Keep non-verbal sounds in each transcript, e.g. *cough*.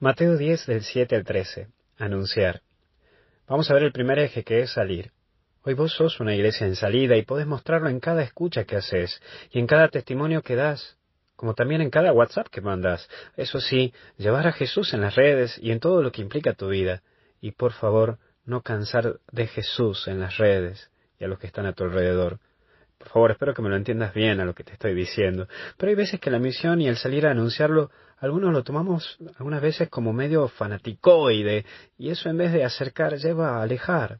Mateo 10 del 7 al 13. Anunciar. Vamos a ver el primer eje que es salir. Hoy vos sos una iglesia en salida y podés mostrarlo en cada escucha que haces y en cada testimonio que das, como también en cada WhatsApp que mandas. Eso sí, llevar a Jesús en las redes y en todo lo que implica tu vida. Y por favor, no cansar de Jesús en las redes y a los que están a tu alrededor. Por favor, espero que me lo entiendas bien a lo que te estoy diciendo. Pero hay veces que la misión y el salir a anunciarlo, algunos lo tomamos algunas veces como medio fanaticoide, y eso en vez de acercar lleva a alejar.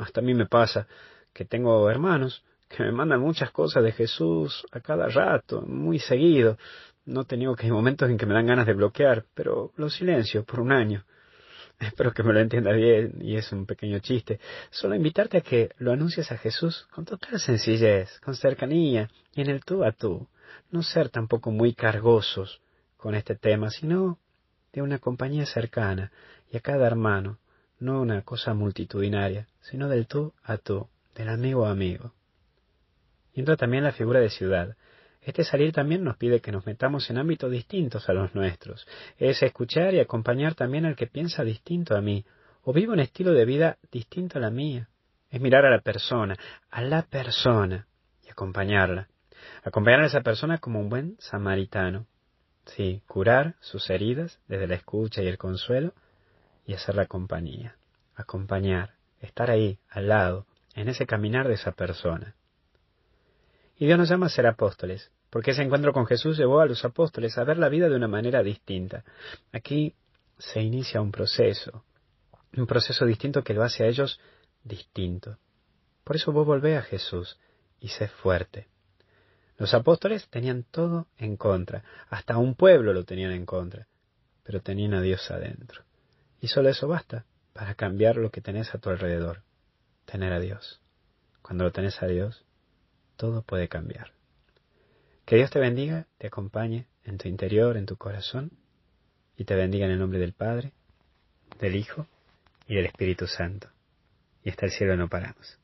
Hasta a mí me pasa que tengo hermanos que me mandan muchas cosas de Jesús a cada rato, muy seguido. No he tenido que hay momentos en que me dan ganas de bloquear, pero lo silencio por un año. *laughs* Espero que me lo entienda bien y es un pequeño chiste. Solo invitarte a que lo anuncies a Jesús con total sencillez, con cercanía y en el tú a tú. No ser tampoco muy cargosos con este tema, sino de una compañía cercana y a cada hermano, no una cosa multitudinaria, sino del tú a tú, del amigo a amigo. Y entra también la figura de ciudad. Este salir también nos pide que nos metamos en ámbitos distintos a los nuestros. Es escuchar y acompañar también al que piensa distinto a mí, o vive un estilo de vida distinto a la mía. Es mirar a la persona, a la persona, y acompañarla. Acompañar a esa persona como un buen samaritano. Sí, curar sus heridas desde la escucha y el consuelo, y hacer la compañía. Acompañar, estar ahí, al lado, en ese caminar de esa persona. Y Dios nos llama a ser apóstoles, porque ese encuentro con Jesús llevó a los apóstoles a ver la vida de una manera distinta. Aquí se inicia un proceso, un proceso distinto que lo hace a ellos distinto. Por eso vos volvé a Jesús y sé fuerte. Los apóstoles tenían todo en contra, hasta un pueblo lo tenían en contra, pero tenían a Dios adentro. Y solo eso basta para cambiar lo que tenés a tu alrededor, tener a Dios. Cuando lo tenés a Dios, todo puede cambiar. Que Dios te bendiga, te acompañe en tu interior, en tu corazón, y te bendiga en el nombre del Padre, del Hijo y del Espíritu Santo. Y hasta el cielo no paramos.